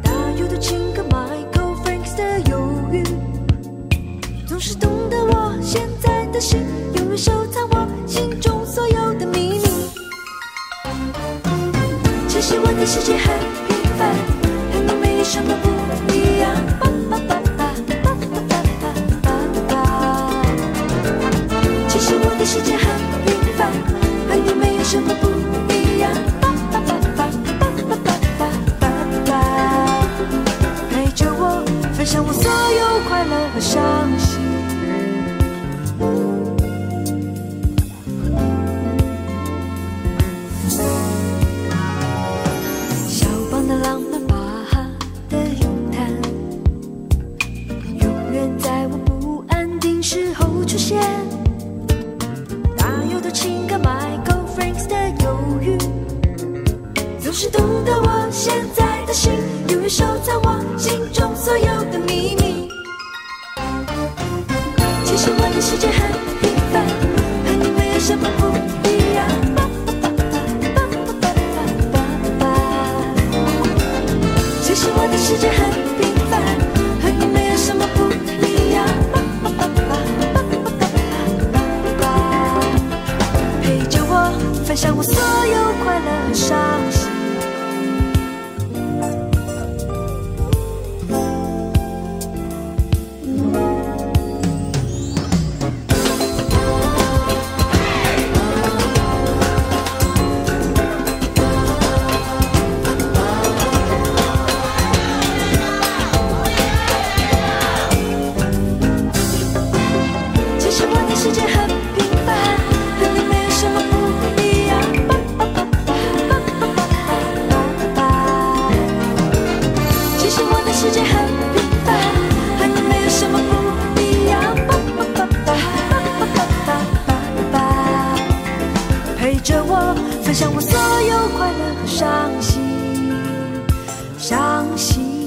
大宇的情歌，Michael Frank's 的忧郁，总是懂得我现在的心，永远收藏我心中所有的秘密。其实我的世界很平凡，和你没什么不一样。其实我的世界很。在我不安定时候出现，大有的情感，Michael Franks 的忧郁，总是懂得我现在的心，永远收藏我心中所有的秘密。其实我的世界很平凡，和你没有什么不一样。其实我的世界很平。像我所有快乐和伤陪着我分享我所有快乐和伤心伤心。